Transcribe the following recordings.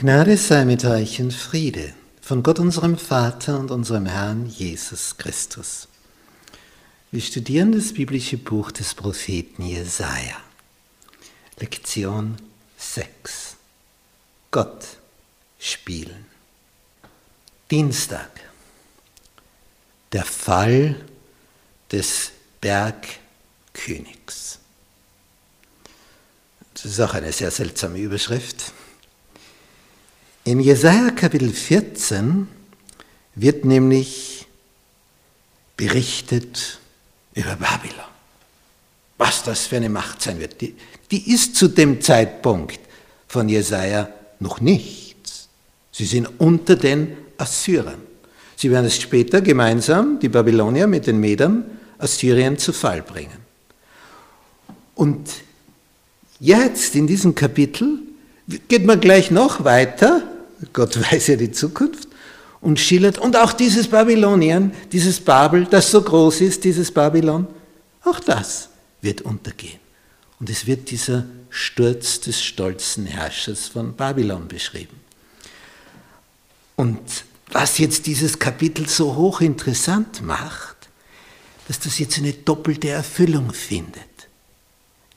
Gnade sei mit euch und Friede von Gott unserem Vater und unserem Herrn Jesus Christus. Wir studieren das biblische Buch des Propheten Jesaja. Lektion 6. Gott spielen. Dienstag. Der Fall des Bergkönigs. Das ist auch eine sehr seltsame Überschrift. In Jesaja Kapitel 14 wird nämlich berichtet über Babylon. Was das für eine Macht sein wird. Die, die ist zu dem Zeitpunkt von Jesaja noch nichts. Sie sind unter den Assyrern. Sie werden es später gemeinsam, die Babylonier mit den Medern, Assyrien zu Fall bringen. Und jetzt in diesem Kapitel geht man gleich noch weiter Gott weiß ja die Zukunft, und schildert, und auch dieses Babylonien, dieses Babel, das so groß ist, dieses Babylon, auch das wird untergehen. Und es wird dieser Sturz des stolzen Herrschers von Babylon beschrieben. Und was jetzt dieses Kapitel so hochinteressant macht, dass das jetzt eine doppelte Erfüllung findet.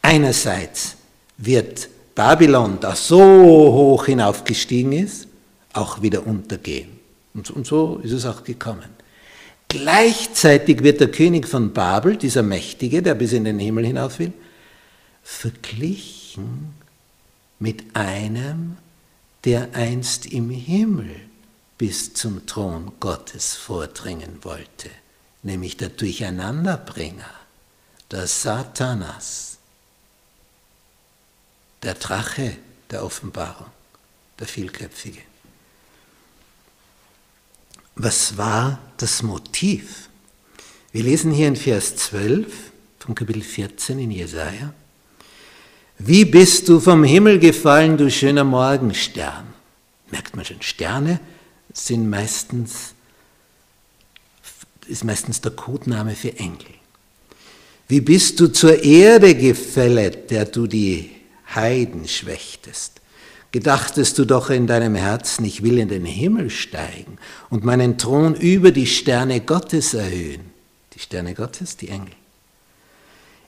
Einerseits wird Babylon, das so hoch hinaufgestiegen ist, auch wieder untergehen. Und, und so ist es auch gekommen. Gleichzeitig wird der König von Babel, dieser Mächtige, der bis in den Himmel hinauf will, verglichen mit einem, der einst im Himmel bis zum Thron Gottes vordringen wollte, nämlich der Durcheinanderbringer, der Satanas, der Drache der Offenbarung, der Vielköpfige. Was war das Motiv? Wir lesen hier in Vers 12 von Kapitel 14 in Jesaja. Wie bist du vom Himmel gefallen, du schöner Morgenstern? Merkt man schon, Sterne sind meistens, ist meistens der Codename für Engel. Wie bist du zur Erde gefället, der du die Heiden schwächtest? Gedachtest du doch in deinem Herzen, ich will in den Himmel steigen und meinen Thron über die Sterne Gottes erhöhen. Die Sterne Gottes, die Engel.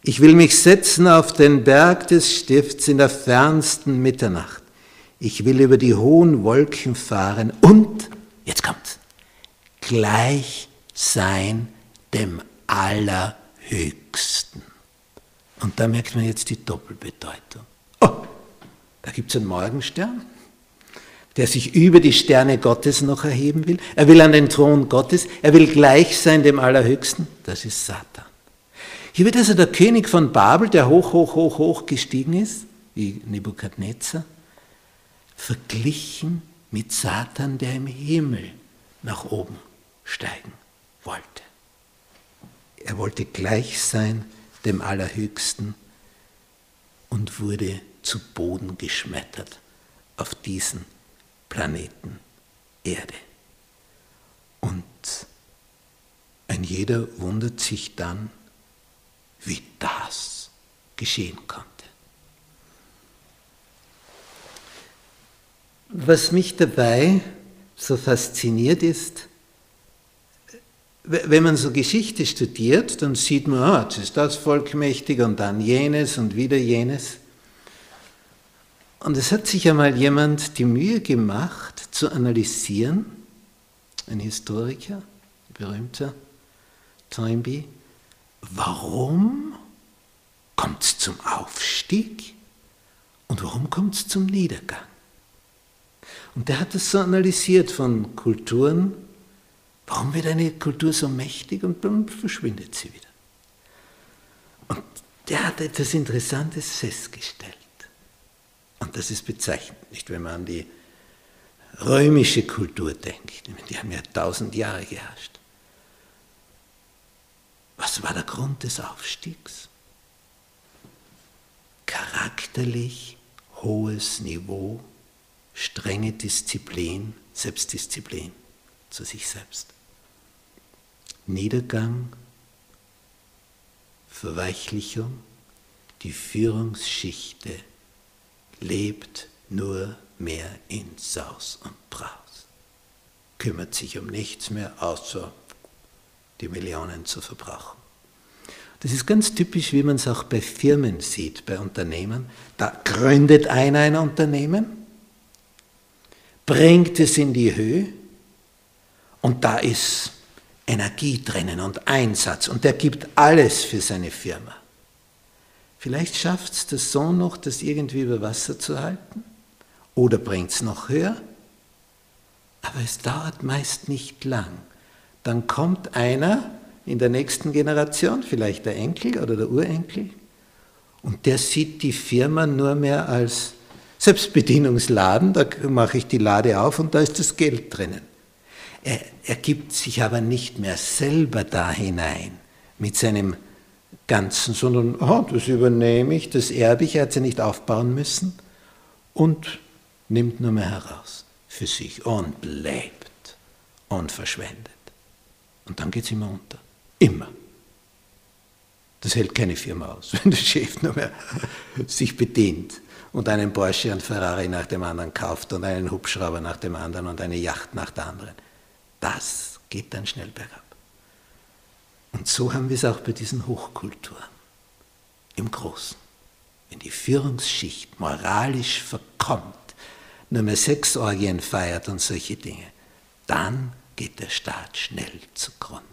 Ich will mich setzen auf den Berg des Stifts in der fernsten Mitternacht. Ich will über die hohen Wolken fahren und, jetzt kommt's, gleich sein dem Allerhöchsten. Und da merkt man jetzt die Doppelbedeutung. Gibt es einen Morgenstern, der sich über die Sterne Gottes noch erheben will. Er will an den Thron Gottes, er will gleich sein dem Allerhöchsten. Das ist Satan. Hier wird also der König von Babel, der hoch, hoch, hoch, hoch gestiegen ist, wie Nebukadnezar, verglichen mit Satan, der im Himmel nach oben steigen wollte. Er wollte gleich sein dem Allerhöchsten und wurde zu Boden geschmettert auf diesen Planeten Erde. Und ein jeder wundert sich dann, wie das geschehen konnte. Was mich dabei so fasziniert ist, wenn man so Geschichte studiert, dann sieht man, ah, jetzt ist das Volk mächtig und dann jenes und wieder jenes. Und es hat sich einmal jemand die Mühe gemacht, zu analysieren, ein Historiker, berühmter Toynbee, warum kommt es zum Aufstieg und warum kommt es zum Niedergang? Und der hat das so analysiert von Kulturen, warum wird eine Kultur so mächtig und dann verschwindet sie wieder. Und der hat etwas Interessantes festgestellt. Das ist bezeichnend, nicht wenn man an die römische Kultur denkt. Die haben ja tausend Jahre geherrscht. Was war der Grund des Aufstiegs? Charakterlich hohes Niveau, strenge Disziplin, Selbstdisziplin zu sich selbst. Niedergang, Verweichlichung, die Führungsschichte lebt nur mehr in Saus und Braus. Kümmert sich um nichts mehr, außer die Millionen zu verbrauchen. Das ist ganz typisch, wie man es auch bei Firmen sieht, bei Unternehmen. Da gründet einer ein Unternehmen, bringt es in die Höhe und da ist Energie drinnen und Einsatz und er gibt alles für seine Firma. Vielleicht schafft es der Sohn noch, das irgendwie über Wasser zu halten oder bringt es noch höher, aber es dauert meist nicht lang. Dann kommt einer, in der nächsten Generation, vielleicht der Enkel oder der Urenkel, und der sieht die Firma nur mehr als Selbstbedienungsladen, da mache ich die Lade auf und da ist das Geld drinnen. Er, er gibt sich aber nicht mehr selber da hinein mit seinem Ganzen, sondern oh, das übernehme ich, das erbe ich, er hat sie nicht aufbauen müssen und nimmt nur mehr heraus für sich und lebt und verschwendet. Und dann geht es immer unter. Immer. Das hält keine Firma aus, wenn der Chef nur mehr sich bedient und einen Porsche und Ferrari nach dem anderen kauft und einen Hubschrauber nach dem anderen und eine Yacht nach der anderen. Das geht dann schnell bergab. Und so haben wir es auch bei diesen Hochkulturen im Großen. Wenn die Führungsschicht moralisch verkommt, nur mehr Sexorgien feiert und solche Dinge, dann geht der Staat schnell zugrunde.